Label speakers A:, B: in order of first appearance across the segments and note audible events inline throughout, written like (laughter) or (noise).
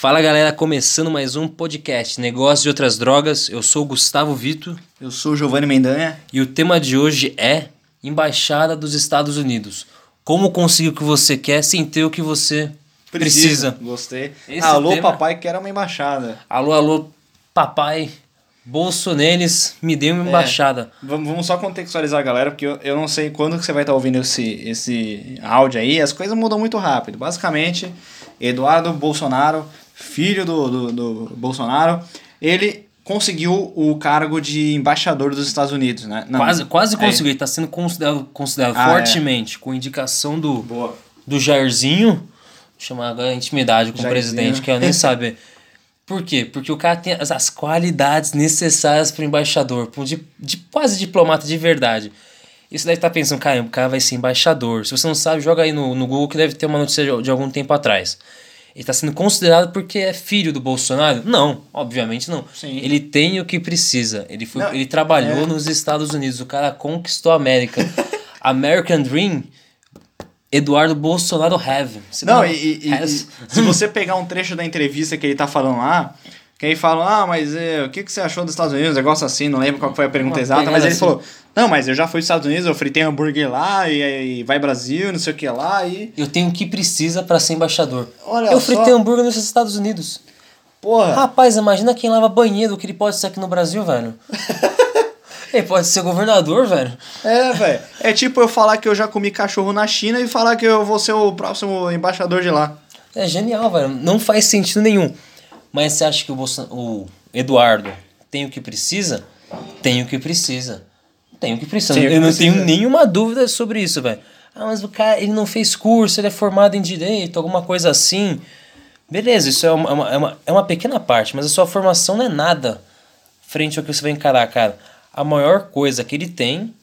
A: Fala galera, começando mais um podcast Negócios de Outras Drogas. Eu sou o Gustavo Vito
B: Eu sou o Giovanni Mendanha.
A: e o tema de hoje é Embaixada dos Estados Unidos. Como conseguir o que você quer sem ter o que você precisa.
B: Gostei.
A: Esse
B: Alô,
A: tema-
B: papai, que era uma embaixada.
A: Alô, alô, papai, Bolsoneles, me dê uma embaixada.
B: Vamos, vamos só contextualizar galera, porque eu, eu não sei quando que você vai estar ouvindo esse, esse áudio aí. As coisas mudam muito rápido. Basicamente, Eduardo Bolsonaro, filho do, do, do Bolsonaro, ele conseguiu o cargo de embaixador dos Estados Unidos, né? Não,
A: Quase, quase
B: é.
A: conseguiu, está sendo considerado, considerado
B: Ah,
A: fortemente, com indicação do,
B: Boa.
A: do Jairzinho, chamar agora intimidade com o presidente, que eu nem saber. Por quê? Porque o cara tem as, as qualidades necessárias para embaixador, pra um di, de, quase diplomata de verdade. Isso deve estar pensando, caramba, o cara vai ser embaixador. Se você não sabe, joga aí no, no Google que deve ter uma notícia de, de algum tempo atrás. Ele está sendo considerado porque é filho do Bolsonaro? Não, obviamente não.
B: Sim.
A: Ele tem o que precisa. Ele, foi,
B: Não,
A: ele trabalhou
B: é.
A: nos Estados Unidos. O cara conquistou a América. (laughs) American Dream Eduardo Bolsonaro have. Se
B: Não, e, e- e- se você pegar um trecho da entrevista que ele tá falando lá, que aí falam, ah, mas é, o que, que você achou dos Estados Unidos? Um negócio assim, não lembro qual foi a pergunta
A: Uma
B: exata, mas ele
A: assim.
B: falou, não, mas eu já fui aos Estados Unidos, eu fritei hambúrguer lá, e, e vai Brasil, não sei o que lá, e.
A: Eu tenho o que precisa pra ser embaixador.
B: Olha
A: eu
B: só.
A: fritei hambúrguer nos Estados Unidos.
B: Porra!
A: Rapaz, imagina quem lava banheiro, o que ele pode ser aqui no Brasil, velho. (laughs) ele pode ser governador, velho.
B: É, velho. É tipo eu falar que eu já comi cachorro na China e falar que eu vou ser o próximo embaixador de lá.
A: É genial, velho. Não faz sentido nenhum. Mas você acha que o, Bolson... o Eduardo tem o que precisa? Tem o que precisa. Tem o que precisa.
B: Tem o que
A: Eu não
B: precisa.
A: tenho nenhuma dúvida sobre isso, velho. Ah, mas o cara, ele não fez curso, ele é formado em direito, alguma coisa assim. Beleza, isso é uma, é uma, é uma, é uma pequena parte, mas a sua formação não é nada frente ao que você vai encarar, cara. A maior coisa que ele tem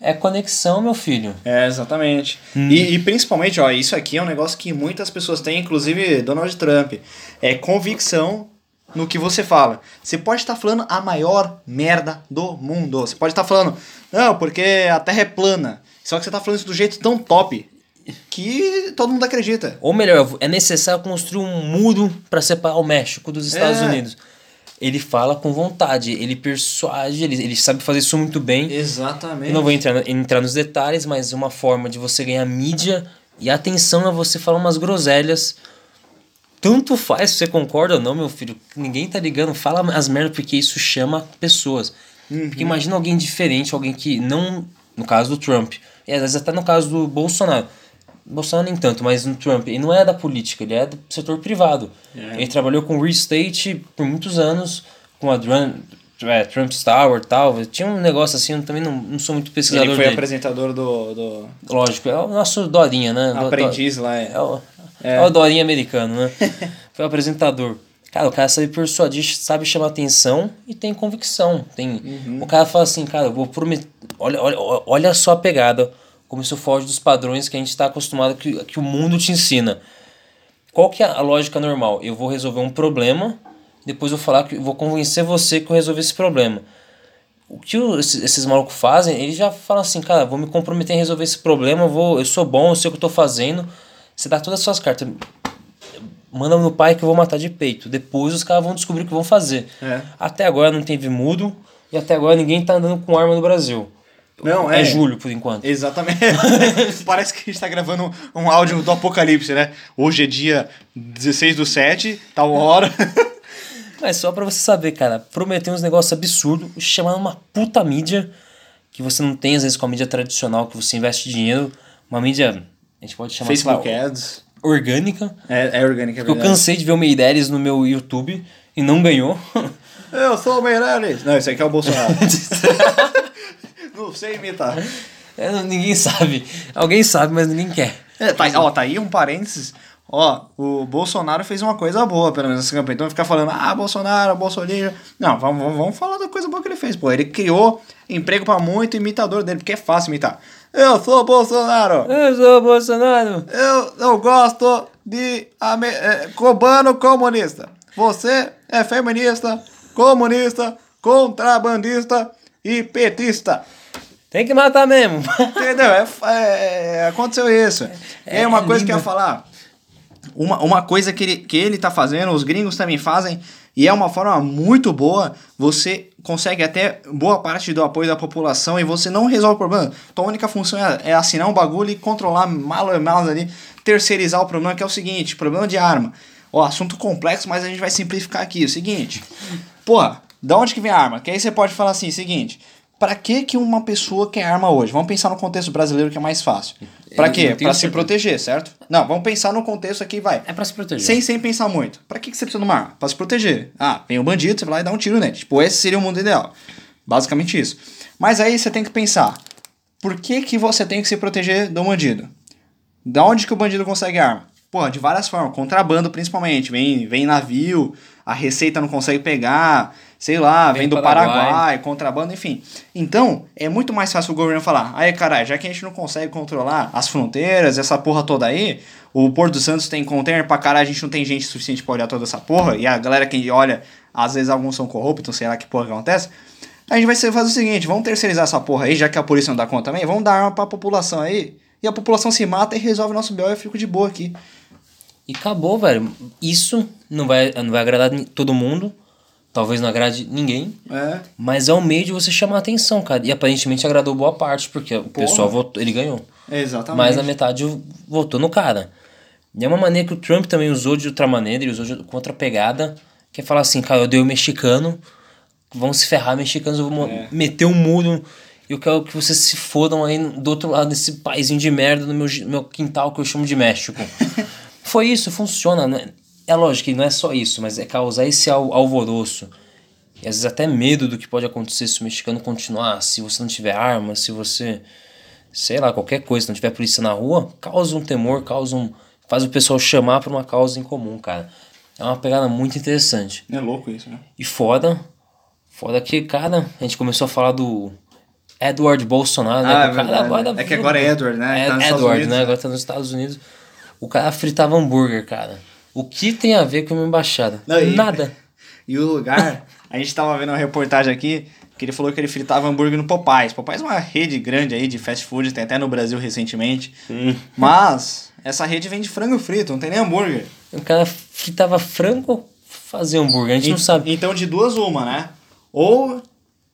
A: é conexão, meu filho.
B: É, exatamente. E, e principalmente, ó, isso aqui é um negócio que muitas pessoas têm, inclusive Donald Trump. É convicção no que você fala. Você pode estar falando a maior merda do mundo. Você pode estar falando, não, porque a Terra é plana. Só que você tá falando isso do jeito tão top que todo mundo acredita.
A: Ou melhor, é necessário construir um muro para separar o México dos Estados
B: É.
A: Unidos. Ele fala com vontade, ele persuade, ele, ele sabe fazer isso muito bem.
B: Exatamente.
A: Eu não vou entrar, entrar nos detalhes, mas uma forma de você ganhar mídia e atenção é você falar umas groselhas. Tanto faz se você concorda ou não, meu filho. Ninguém tá ligando. Fala as merdas porque isso chama pessoas. Porque imagina alguém diferente, alguém que não. No caso do Trump. E às vezes até no caso do Bolsonaro. Bolsonaro nem tanto, mas no Trump. Ele não é da política, ele é do setor privado.
B: É.
A: Ele trabalhou com real estate por muitos anos, com a Drum, é, Trump Tower e tal. Tinha um negócio assim, eu também não, não sou muito pesquisador
B: Ele foi
A: dele.
B: apresentador do, do
A: Lógico, é o nosso Dorinha, né? Do-
B: aprendiz lá.
A: É o,
B: É.
A: é o Dorinha americano, né? (laughs) Foi o apresentador. Cara, o cara sabe persuadir, sabe chamar atenção e tem convicção. Tem...
B: Uhum.
A: O cara fala assim, cara, eu vou prometer. Olha, olha, olha só a pegada, como isso foge dos padrões que a gente está acostumado, que, que o mundo te ensina. Qual que é a lógica normal? Eu vou resolver um problema, depois eu vou falar que vou convencer você que eu resolvi esse problema. O que esses, malucos fazem, eles já falam assim, cara, vou me comprometer em resolver esse problema, vou, eu sou bom, eu sei o que eu tô fazendo. Você dá todas as suas cartas. Manda no pai que eu vou matar de peito. Depois os caras vão descobrir o que vão fazer.
B: É.
A: Até agora não teve mudo e até agora ninguém tá andando com arma no Brasil.
B: Não,
A: É,
B: é.
A: julho, por enquanto.
B: Exatamente. (laughs) Parece que a gente tá gravando um áudio do apocalipse, né? Hoje é dia 16 do 7, tal hora. (laughs)
A: Mas só pra você saber, cara, prometer uns negócios absurdos, chamar uma puta mídia que você não tem, às vezes, com a mídia tradicional, que você investe dinheiro. Uma mídia, a gente pode chamar
B: Facebook
A: lá,
B: Ads.
A: orgânica.
B: É, é orgânica, é
A: Porque eu
B: verdade.
A: cansei de ver o Meirelles no meu YouTube e não ganhou.
B: Eu sou o Meirelles. Não, esse aqui é o Bolsonaro. (laughs) não sei imitar. (laughs)
A: É, não- ninguém sabe. Alguém sabe, mas ninguém quer.
B: É, tá, ó, tá aí um parênteses. Ó, o Bolsonaro fez uma coisa boa, pelo menos nessa campanha. Então ficar falando, ah, Bolsonaro, Bolsonaro. Não, vamos, vamos, vamos falar da coisa boa que ele fez, pô. Ele criou emprego pra muito imitador dele, porque é fácil imitar. Eu sou Bolsonaro.
A: Eu sou Bolsonaro.
B: Eu, eu gosto de ame- é, cubano comunista. Você é feminista, comunista, contrabandista e petista.
A: Tem que matar mesmo. (laughs)
B: Entendeu? É, é- aconteceu isso. e aí uma
A: é
B: coisa que eu ia falar. uma, uma coisa que ele, que ele tá fazendo, os gringos também fazem, e é uma forma muito boa, você consegue até boa parte do apoio da população e você não resolve o problema. Tua única função é, é assinar um bagulho e controlar mal e mal ali, terceirizar o problema, que é o seguinte, problema de arma. Ó, assunto complexo, mas a gente vai simplificar aqui. O seguinte, porra, da onde que vem a arma? Que aí você pode falar assim, seguinte, para que que uma pessoa quer arma hoje? Vamos pensar no contexto brasileiro que é mais fácil. Para quê? Para se
A: certeza.
B: proteger, certo? Não, vamos pensar no contexto aqui, vai.
A: É pra se proteger.
B: Sem, sem pensar muito. Pra que, que você precisa de uma arma? Pra se proteger. Ah, vem um bandido, você vai lá e dá um tiro nele. Tipo, esse seria o mundo ideal. Basicamente isso. Mas aí você tem que pensar. Por que, que você tem que se proteger do bandido? Da onde que o bandido consegue arma? Pô, de várias formas. Contrabando, principalmente. Vem, vem navio, a receita não consegue pegar, sei lá, vem,
A: Vem
B: do Paraguai.
A: Paraguai.
B: contrabando, enfim. Então, é muito mais fácil o governo falar, aí, caralho, já que a gente não consegue controlar as fronteiras, essa porra toda aí, o Porto Santos tem container pra caralho, a gente não tem gente suficiente pra olhar toda essa porra, e a galera que olha, às vezes alguns são corruptos, sei lá que porra que acontece. A gente vai fazer o seguinte, vamos terceirizar essa porra aí, já que a polícia não dá conta também, vamos dar arma pra população aí, e a população se mata e resolve nosso B.O. e eu fico de boa aqui.
A: E acabou, velho. Isso não vai, não vai agradar todo mundo. Talvez não agrade ninguém.
B: É.
A: Mas é um meio de você chamar a atenção, cara. E aparentemente agradou boa parte, porque o pessoal votou, ele ganhou.
B: Exatamente.
A: Mas a metade votou no cara. E é uma maneira que o Trump também usou de outra maneira, ele usou de com outra pegada, que é falar assim, cara, eu dei o mexicano, vão se ferrar, mexicanos, eu vou
B: É.
A: meter um muro, e eu quero que vocês se fodam aí do outro lado desse paizinho de merda no meu, meu quintal que eu chamo de México. (laughs) Foi isso, funciona, né? É lógico que não é só isso, mas é causar esse al- alvoroço. E às vezes até medo do que pode acontecer se o mexicano continuar, se você não tiver arma, se você sei lá, qualquer coisa, se não tiver polícia na rua, causa um temor, causa um. faz o pessoal chamar pra uma causa em comum, cara. É uma pegada muito interessante.
B: É louco isso, né?
A: E foda, foda que, cara, a gente começou a falar do Edward Bolsonaro, né?
B: Ah,
A: que
B: é
A: agora
B: É que agora é Edward, né?
A: É,
B: Tá
A: Edward,
B: Unidos,
A: né?
B: né?
A: Agora tá nos Estados Unidos. O cara fritava hambúrguer, cara. O que tem a ver com uma embaixada?
B: Não, e-
A: Nada. (laughs)
B: E o lugar, a gente tava vendo uma reportagem aqui que ele falou que ele fritava hambúrguer no Popeyes. Popeyes é uma rede grande aí de fast food, tem até no Brasil recentemente. (laughs) Mas essa rede vende frango frito, não tem nem hambúrguer.
A: O cara fritava frango ou fazia hambúrguer? A gente não
B: E-
A: sabe.
B: Então de duas uma, né? Ou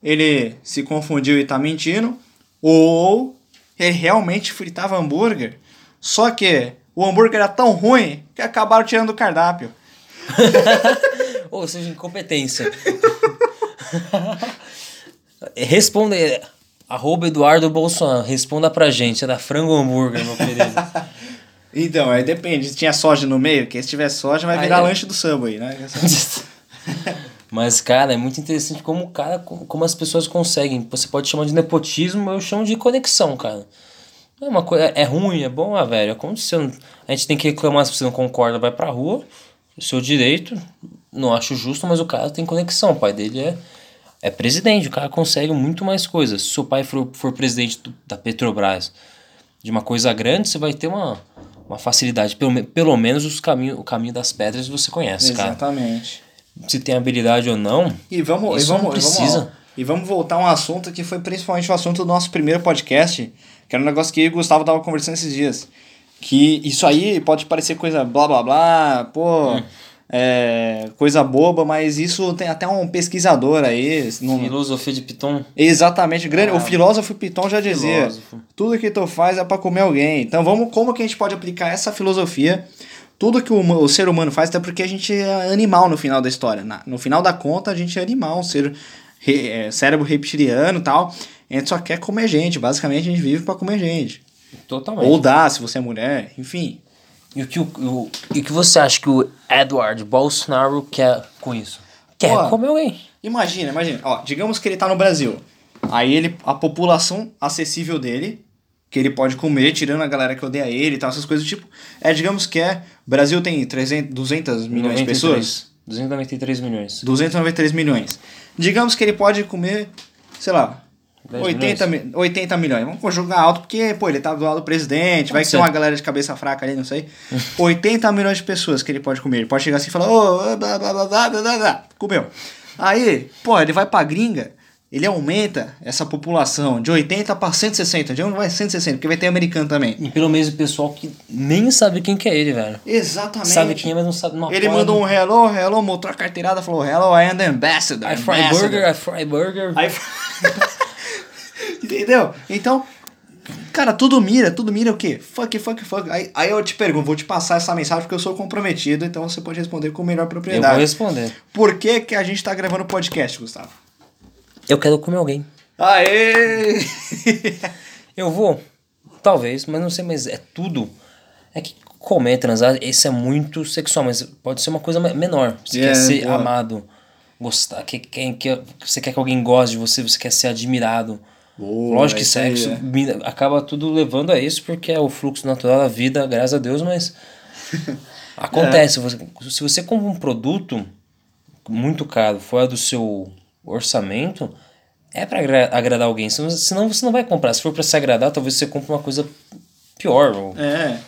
B: ele se confundiu e tá mentindo, ou ele realmente fritava hambúrguer. Só que o hambúrguer era tão ruim que acabaram tirando do cardápio. (laughs)
A: Ou seja, incompetência. (laughs) Responda aí. Arroba Eduardo Bolsonaro. Responda pra gente. É da frango hambúrguer, meu querido. (laughs)
B: Então, aí depende. Se tinha soja no meio, que se tiver soja vai
A: Aí
B: virar
A: é-
B: lanche do Subway, né?
A: Mas, cara, é muito interessante como o cara, como as pessoas conseguem. Você pode chamar de nepotismo, eu chamo de conexão, cara. É uma coisa, é ruim, é bom, ah, velho. Aconteceu. A gente tem que reclamar se você não concorda, vai pra rua. Seu direito, não acho justo, mas o cara tem conexão. O pai dele é, é presidente, o cara consegue muito mais coisas. Se seu pai for, for presidente do- da Petrobras de uma coisa grande, você vai ter uma, uma facilidade. Pelo, pelo menos os caminho, o caminho das pedras você conhece, cara.
B: Exatamente.
A: Se tem habilidade ou não,
B: E vamos, e vamos,
A: não
B: e vamos-
A: precisa.
B: E vamos voltar a um assunto que foi principalmente o assunto do nosso primeiro podcast, que era um negócio que eu e o Gustavo tava conversando esses dias. Que isso aí pode parecer coisa blá blá blá, pô,
A: Hum.
B: é, coisa boba, mas isso tem até um pesquisador aí. no-
A: filosofia de Piton.
B: Exatamente, grande.
A: Ah,
B: o filósofo Piton já dizia:
A: filósofo.
B: tudo que tu faz é para comer alguém. Então vamos, como que a gente pode aplicar essa filosofia? Tudo que o, o ser humano faz, até porque a gente é animal no final da história. Na- no final da conta, a gente é animal, um ser re- é, cérebro reptiliano e tal. A gente só quer comer gente. Basicamente, a gente vive para comer gente.
A: Totalmente.
B: Ou dá, se você é mulher, enfim.
A: E o que, o, o- e o que você acha que o Edward Bolsonaro quer com isso? Quer
B: Pô.
A: comer alguém.
B: Imagina, imagina. Ó, digamos que ele tá no Brasil. Aí ele, a população acessível dele, que ele pode comer, tirando a galera que odeia ele e tal, essas coisas do tipo. É, digamos que é. Brasil tem 300, 200 milhões de pessoas.
A: 293 milhões.
B: 293 milhões. Digamos que ele pode comer, sei lá,
A: 10
B: 80, mi 80 milhões. Vamos conjugar alto, porque, pô, ele tá do lado do presidente, vai
A: Pode
B: que
A: ser.
B: uma galera de cabeça fraca ali, não sei. (laughs) 80 milhões de pessoas que ele pode comer. Ele pode chegar assim e falar, ô, blá, blá, blá, blá, blá, blá, blá. comeu. Aí, pô, ele vai pra gringa, ele aumenta essa população de 80 para 160. De onde vai 160? Porque vai ter americano também.
A: E pelo menos o pessoal que nem sabe quem que é ele, velho.
B: Exatamente.
A: Sabe quem é, mas não sabe. Não
B: Ele mandou um hello, hello, mostrou a carteirada, falou hello, I am the ambassador.
A: I fry
B: ambassador."
A: burger, I fry burger.
B: Aí- (laughs) Entendeu? Então, cara, tudo mira, tudo mira o quê? Fuck, fuck, fuck. Aí, aí eu te pergunto, vou te passar essa mensagem porque eu sou comprometido, então você pode responder com melhor
A: Eu
B: propriedade.
A: vou responder.
B: Por que, que a gente tá gravando podcast, Gustavo?
A: Eu quero comer alguém.
B: Aê! (laughs)
A: Eu vou, talvez, mas não sei, mas é tudo. É que comer, transar, isso é muito sexual, mas pode ser uma coisa me- menor. Você
B: É,
A: quer ser
B: boa.
A: amado, gostar, que, que, que, você quer que alguém goste de você, você quer ser admirado.
B: Boa,
A: Lógico que
B: aí,
A: sexo
B: é.
A: acaba tudo levando a isso, porque é o fluxo natural da vida, graças a Deus, mas (laughs) acontece.
B: É.
A: Você- se você compra um produto muito caro, fora do seu orçamento, é para agradar alguém. Senão, senão você não vai comprar. Se for para se agradar, talvez você compre uma coisa pior, ou
B: É.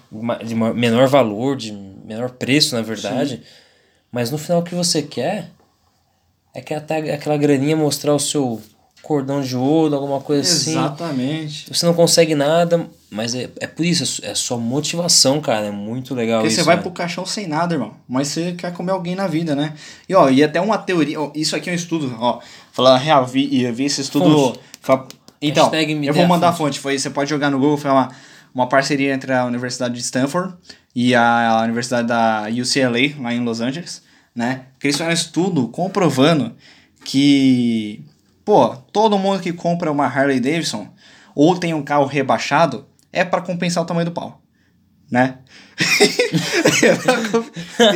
A: de menor valor, de menor preço, na verdade. Mas no final o que você quer é que até aquela graninha mostrar o seu cordão de ouro, alguma coisa assim.
B: Exatamente.
A: Você não consegue nada, mas é, é por isso, é sua motivação, cara. É muito legal
B: Porque
A: isso.
B: você vai
A: né?
B: pro caixão sem nada, irmão. Mas você quer comer alguém na vida, né? E ó, e até uma teoria. ó, isso aqui é um estudo, ó. Falando real, vi, eu vi esse estudo. Então, eu vou
A: a
B: mandar a
A: fonte.
B: fonte. Foi, você pode jogar no Google, foi uma, uma parceria entre a Universidade de Stanford e a Universidade da UCLA, lá em Los Angeles, né? Que eles fizeram um estudo comprovando que, pô, todo mundo que compra uma Harley Davidson ou tem um carro rebaixado é para compensar o tamanho do pau né? (laughs)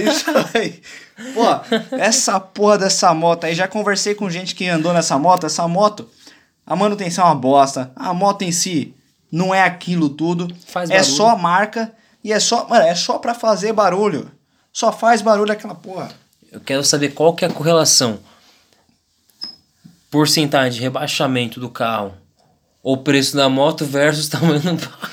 B: Isso aí. Pô, essa porra dessa moto aí, já conversei com gente que andou nessa moto, essa moto, a manutenção é uma bosta, a moto em si não é aquilo tudo,
A: Faz
B: é
A: barulho.
B: só a marca e é só, mano, é só pra fazer barulho. Só faz barulho aquela porra.
A: Eu quero saber qual que é a correlação. Porcentagem de rebaixamento do carro ou preço da moto versus tamanho do pau.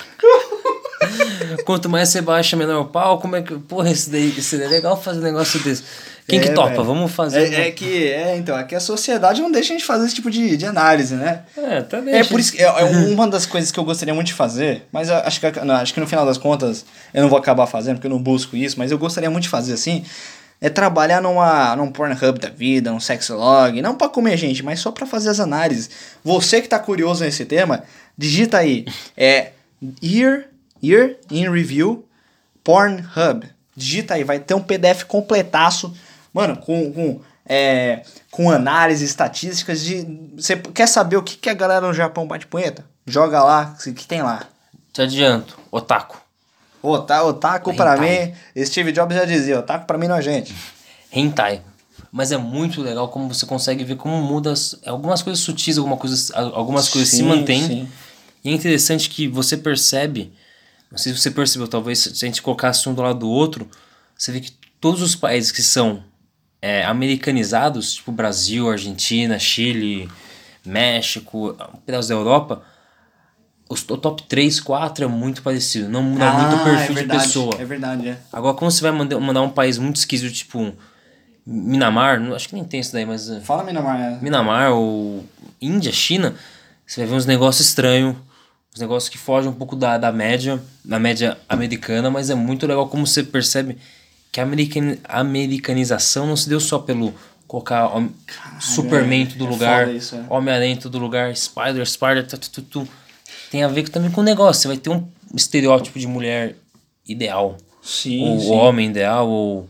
A: (laughs) Quanto mais você baixa, menor o pau. Como é que. Porra, isso daí, isso daí é legal fazer um negócio desse. Quem que
B: É,
A: topa?
B: velho.
A: Vamos fazer.
B: É, é que, é, então, é que a sociedade não deixa a gente fazer esse tipo de, de análise, né?
A: É, tá
B: É
A: deixa.
B: por isso que é, é uma das coisas que eu gostaria muito de fazer, mas acho que, não, acho que no final das contas eu não vou acabar fazendo, porque eu não busco isso, mas eu gostaria muito de fazer assim, é trabalhar numa, num Pornhub da vida, num Sexlog, não pra comer gente, mas só pra fazer as análises. Você que tá curioso nesse tema, digita aí, é Year, year in Review Pornhub. Digita aí, vai ter um PDF completaço, mano, com, com, é, com análise, estatísticas. Você quer saber o que, que a galera no Japão bate punheta? Joga lá, o que tem lá.
A: Te adianto. Otaku.
B: Ota- Otaku pra
A: Hentai.
B: mim, Steve Jobs já dizia, otaku pra mim não é gente.
A: Hentai. Mas é muito legal como você consegue ver como muda as- algumas coisas sutis, alguma coisa, algumas coisas se
B: Sim,
A: mantêm.
B: sim.
A: E é interessante que você percebe, não sei se você percebeu, talvez se a gente colocasse um do lado do outro, você vê que todos os países que são é, americanizados, tipo Brasil, Argentina, Chile, México, um pedaço da Europa, o top 3, 4 é muito parecido. Não muda muito o perfil
B: é
A: de pessoa.
B: É verdade, é.
A: Agora, como você vai mandar, mandar um país muito esquisito, tipo Minamar, acho que nem tem isso daí, mas. uh,
B: Fala, Minamar. é.
A: Minamar ou Índia, China, você vai ver uns negócios estranhos, uns negócios que fogem um pouco da, da média, da média americana, mas é muito legal como você percebe que a american, americanização não se deu só pelo colocar Superman todo
B: é
A: lugar,
B: é.
A: Homem-Aranha em todo lugar, Spider, Spider, tu, tu, tu, tu. Tem a ver também com o negócio, você vai ter um estereótipo de mulher ideal,
B: Sim,
A: ou
B: sim.
A: homem ideal, ou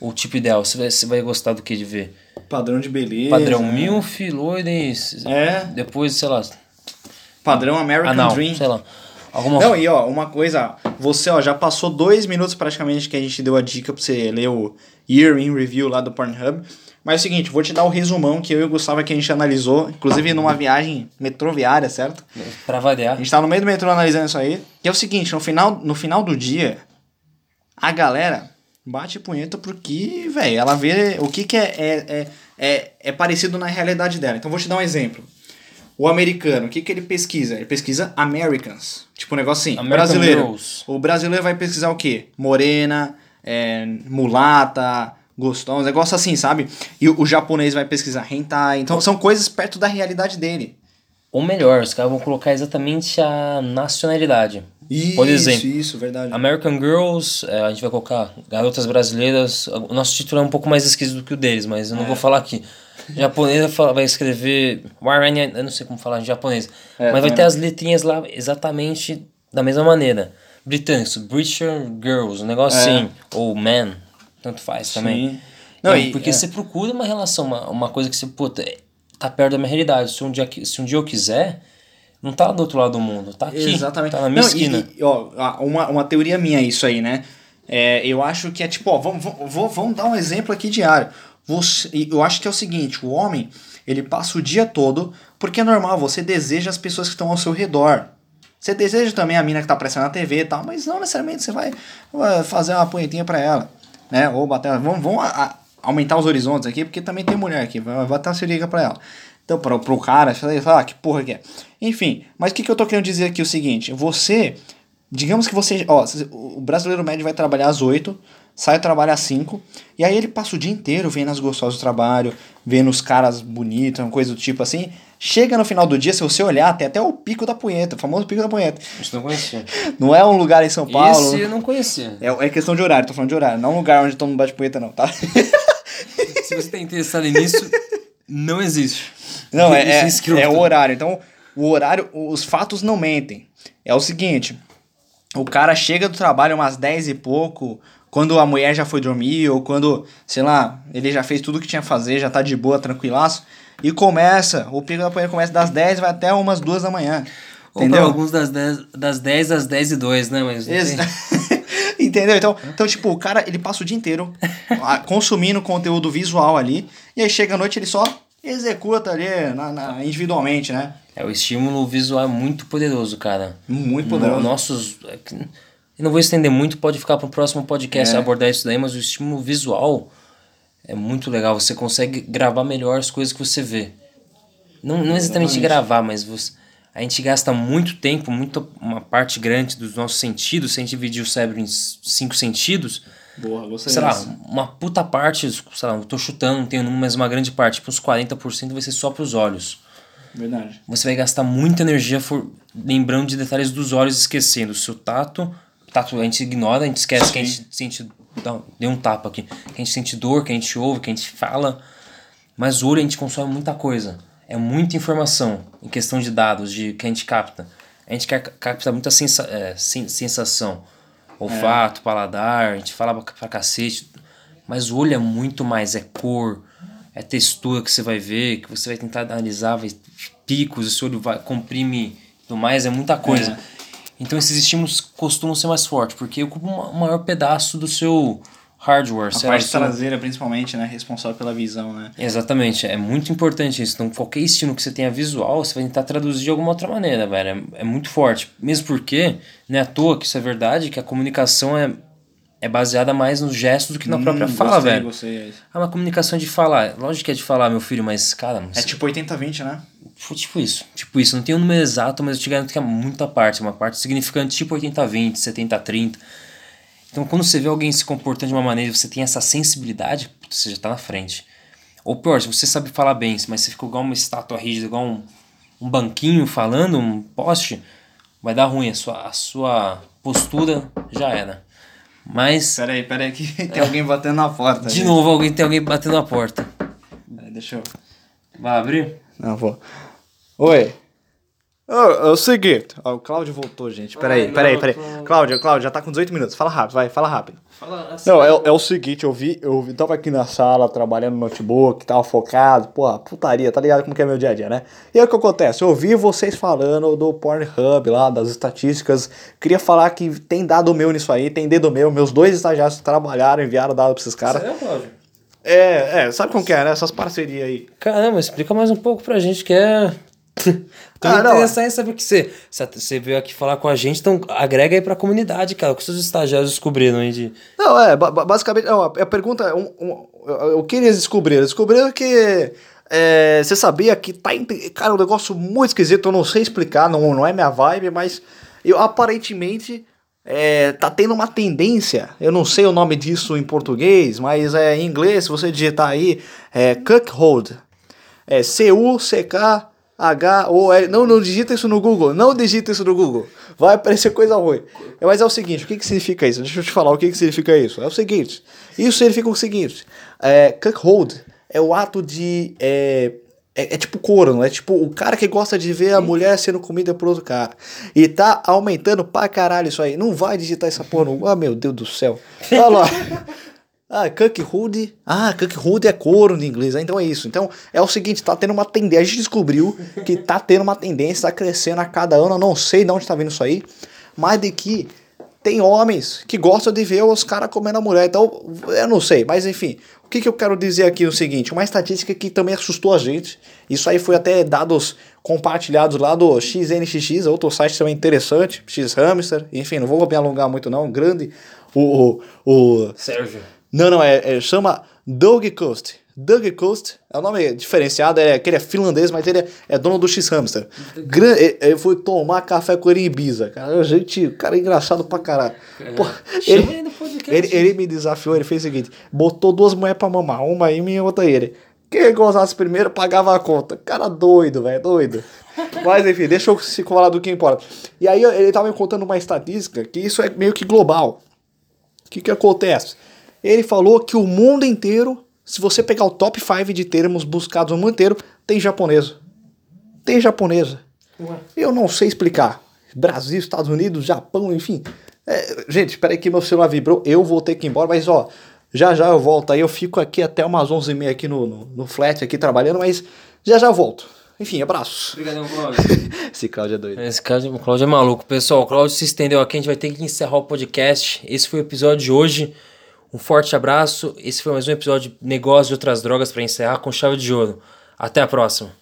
A: o tipo ideal, você vai, você vai gostar do que de ver?
B: Padrão de beleza.
A: Padrão
B: né?
A: milf, loires,
B: É.
A: depois, sei lá,
B: Padrão American
A: anal,
B: Dream.
A: sei lá. Alguma
B: Não, e ó, uma coisa, você ó, já passou dois minutos praticamente que a gente deu a dica pra você ler o Year in Review lá do Pornhub. Mas é o seguinte, vou te dar o resumão que eu e o Gustavo que a gente analisou, inclusive numa viagem metroviária, certo?
A: pra
B: A
A: variar.
B: gente tá no meio do metrô analisando isso aí. Que é o seguinte, no final, no final do dia, a galera bate punheta porque, velho, ela vê o que, que é, é, é, é, é parecido na realidade dela. Então vou te dar um exemplo. O americano, o que, que ele pesquisa? Ele pesquisa Americans. Tipo um negócio assim,
A: American
B: brasileiro.
A: Girls.
B: O brasileiro vai pesquisar o quê? Morena, é, mulata, gostosa, um negócio assim, sabe? E o, o japonês vai pesquisar hentai, então são coisas perto da realidade dele.
A: Ou melhor, os caras vão colocar exatamente a nacionalidade.
B: Isso,
A: Por exemplo,
B: isso, verdade.
A: American Girls, é, a gente vai colocar Garotas Brasileiras. O nosso título é um pouco mais esquisito do que o deles, mas eu não
B: É.
A: vou falar aqui. Japonesa vai escrever. Eu não sei como falar em japonês.
B: É,
A: mas vai ter as letrinhas lá exatamente da mesma maneira. Britânicos, British Girls, um negócio
B: É.
A: assim. Ou Man, tanto faz também.
B: Sim. Não,
A: Não,
B: e-
A: porque
B: é.
A: você procura uma relação, uma, uma coisa que você, puta, tá perto da minha realidade. Se um, dia, se um dia eu quiser, não tá do outro lado do mundo, tá aqui.
B: Exatamente.
A: Tá na minha
B: Não,
A: esquina.
B: E, ó, uma, uma teoria minha é isso aí, né? É, eu acho que é tipo, ó, vamos, vamos, vamos dar um exemplo aqui diário. Você, eu acho que é o seguinte, o homem, ele passa o dia todo, porque é normal, você deseja as pessoas que estão ao seu redor. Você deseja também a mina que tá aparecendo na TV e tal, mas não necessariamente você vai, vai fazer uma punhetinha pra ela, né? Ou bater, vamos, vamos a- aumentar os horizontes aqui, porque também tem mulher aqui, vai bater uma seringa pra ela. Então, para pro cara, fala, ah, que porra que é. Enfim, mas o que, que eu tô querendo dizer aqui é o seguinte: você, digamos que você, ó, o brasileiro médio vai trabalhar às 8, sai trabalhar às 5, e aí ele passa o dia inteiro vendo as gostosas do trabalho, vendo os caras bonitos, uma coisa do tipo assim. Chega no final do dia, se você olhar, tem até o pico da punheta, o famoso pico da punheta.
A: Isso não conhecia.
B: Não é um lugar em São Paulo.
A: Esse eu não conhecia.
B: É, é questão de horário, tô falando de horário, não um lugar onde todo mundo bate punheta, não, tá? (laughs)
A: Se você tá interessado nisso, não existe.
B: Não, é,
A: Isso
B: é, é o horário. Então, o horário, os fatos não mentem. É o seguinte: o cara chega do trabalho umas 10 e pouco, quando a mulher já foi dormir, ou quando, sei lá, ele já fez tudo que tinha a fazer, já tá de boa, tranquilaço, e começa, o pico da punheta começa das 10 e vai até umas 2 da manhã.
A: Ou
B: Entendeu?
A: alguns das 10, das 10 às 10 e 2, né? Mas
B: Ex- (laughs) Entendeu? Então, então, tipo, o cara, ele passa o dia inteiro consumindo conteúdo visual ali, e aí chega à noite ele só executa ali na, na- individualmente, né?
A: É, o estímulo visual é muito poderoso, cara.
B: Muito poderoso.
A: No- Nossos. é Eu não vou estender muito, pode ficar para o próximo podcast
B: É.
A: abordar isso daí, mas o estímulo visual é muito legal. Você consegue gravar melhor as coisas que você vê. Não, não exatamente gravar, mas você, a gente gasta muito tempo, muito, uma parte grande dos nossos sentidos. Se a gente dividir o cérebro em cinco sentidos,
B: Boa, gostei
A: sei lá,
B: dessa.
A: uma puta parte, sei lá, eu tô chutando, não tenho número, mas uma grande parte, tipo uns 40% vai ser só para os olhos.
B: Verdade.
A: Você vai gastar muita energia for, lembrando de detalhes dos olhos, esquecendo o seu tato. Tato a gente ignora, a gente esquece que a gente sente. Dá, deu um tapa aqui. Que a gente sente dor, que a gente ouve, que a gente fala. Mas o olho a gente consome muita coisa. É muita informação em questão de dados de que a gente capta. A gente ca- capta muita sensa, é, sen- sensação. Olfato, paladar, a gente fala pra, cacete. Mas o olho é muito mais, é cor, é textura que você vai ver, que você vai tentar analisar, vai, picos, o seu olho vai, comprime tudo mais, é muita coisa. Então esses estímulos costumam ser mais fortes, porque ocupa um maior pedaço do seu hardware.
B: A parte traseira, principalmente, né? Responsável pela visão, né?
A: Exatamente, é muito importante isso. Então, qualquer estímulo que você tenha visual, você vai tentar traduzir de alguma outra maneira, velho. É, é muito forte. Mesmo porque, não é à toa que isso é verdade, que a comunicação é, é baseada mais nos gestos do que na própria
B: Hum,
A: fala,
B: gostei,
A: velho.
B: Gostei.
A: Ah, uma comunicação de falar. Lógico que é de falar, meu filho, mas, cara,
B: É tipo 80-20, né?
A: Tipo- isso. Tipo isso. Não tem um número exato, mas eu te garanto que é muita parte. Uma parte significante, tipo 80-20, 70-30. Então, quando você vê alguém se comportando de uma maneira e você tem essa sensibilidade, você já tá na frente. Ou pior, se você sabe falar bem, mas você fica igual uma estátua rígida, igual um, um banquinho falando, um poste, vai dar ruim. A sua, a sua postura já era. Mas,
B: Pera aí, pera aí, que (laughs) tem alguém batendo na porta.
A: de
B: gente.
A: novo, alguém tem alguém batendo na porta.
B: Deixa eu...
A: Vai abrir?
B: Não, vou. Oi. É o seguinte, ó, o Cláudio voltou, gente. Peraí,
A: Ai,
B: peraí,
A: não,
B: peraí.
A: tô-
B: Cláudio, Cláudio, já tá com 18 minutos. Fala rápido, vai, fala rápido.
A: Fala assim.
B: Não, é, é o seguinte, eu vi, eu vi, tava aqui na sala trabalhando no notebook, tava focado, pô, putaria, tá ligado como que é meu dia a dia, né? E aí o que acontece? Eu ouvi vocês falando do Pornhub lá, das estatísticas, queria falar que tem dado meu nisso aí, tem dedo meu, meus dois estagiários trabalharam, enviaram dado pra esses caras.
A: Sério, Cláudio?
B: É, é, sabe como que é, né? Essas parcerias aí.
A: Caramba, explica mais um pouco pra gente que é. (laughs) Tô
B: Ah, não,
A: interessado em saber o que você. Você veio aqui falar com a gente, então agrega aí pra comunidade, cara. O que seus estagiários descobriram aí de.
B: Não, é, ba- ba- basicamente, não, a pergunta é, um, um, o que eles descobriram? Descobriram que é, você sabia que tá, cara, um negócio muito esquisito, eu não sei explicar, não, não é minha vibe, mas eu, aparentemente é, tá tendo uma tendência, eu não sei o nome disso em português, mas é em inglês, se você digitar aí, é cuckold. É C-U-C-K H-O-L. Não, não digita isso no Google. Não digita isso no Google. Vai aparecer coisa ruim. Mas é o seguinte: o que, que significa isso? Deixa eu te falar o que, que significa isso. É o seguinte: isso significa o seguinte: é, cuckold é o ato de. É, é, é, tipo corno, é tipo o cara que gosta de ver a mulher sendo comida por outro cara. E tá aumentando pra caralho isso aí. Não vai digitar essa porra no. Ah, meu Deus do céu. Olha lá. (laughs) Ah, Cuckhood. Ah, Cuckhood é couro em inglês. Então é isso. Então é o seguinte, tá tendo uma tendência. A gente descobriu que tá tendo uma tendência, tá crescendo a cada ano. Eu não sei de onde tá vindo isso aí. Mas de que tem homens que gostam de ver os caras comendo a mulher. Então, eu não sei. Mas enfim, o que, que eu quero dizer aqui é o seguinte: uma estatística que também assustou a gente. Isso aí foi até dados compartilhados lá do XNXX, outro site também interessante, X Hamster. Enfim, não vou me alongar muito, não. Grande. O. o, o
A: Sérgio.
B: Não, não, é, é chama Doug Coast. Doug Coast é um nome diferenciado, é, que ele é finlandês, mas ele é, é dono do X-Hamster. Ele, ele foi tomar café com ele em Ibiza, cara. Gente, cara é engraçado pra caralho.
A: É.
B: Pô, ele, ele, ele, me desafiou, ele fez o seguinte: botou duas mulheres pra mamar, uma em mim e outra ele. Quem gozasse primeiro pagava a conta. Cara doido, velho, doido. (laughs) Mas enfim, deixa eu se falar do que importa. E aí ele tava me contando uma estatística que isso é meio que global. O que que acontece? Ele falou que o mundo inteiro, se você pegar o top 5 de termos buscados no mundo inteiro, tem japonesa. Tem japonesa. Ué. Eu não sei explicar. Brasil, Estados Unidos, Japão, enfim. É, gente, espera aí que meu celular vibrou. Eu vou ter que ir embora, mas ó, já já eu volto aí. Eu fico aqui até umas 11h30 aqui no, no, no flat, aqui trabalhando, mas já já volto. Enfim, abraços.
A: Obrigadão, (laughs) Cláudio.
B: Esse Cláudio é doido.
A: Esse Cláudio, Cláudio é maluco. Pessoal, o Cláudio se estendeu aqui, a gente vai ter que encerrar o podcast. Esse foi o episódio de hoje. Um forte abraço. Esse foi mais um episódio de Negócio de Outras Drogas para encerrar com chave de ouro. Até a próxima.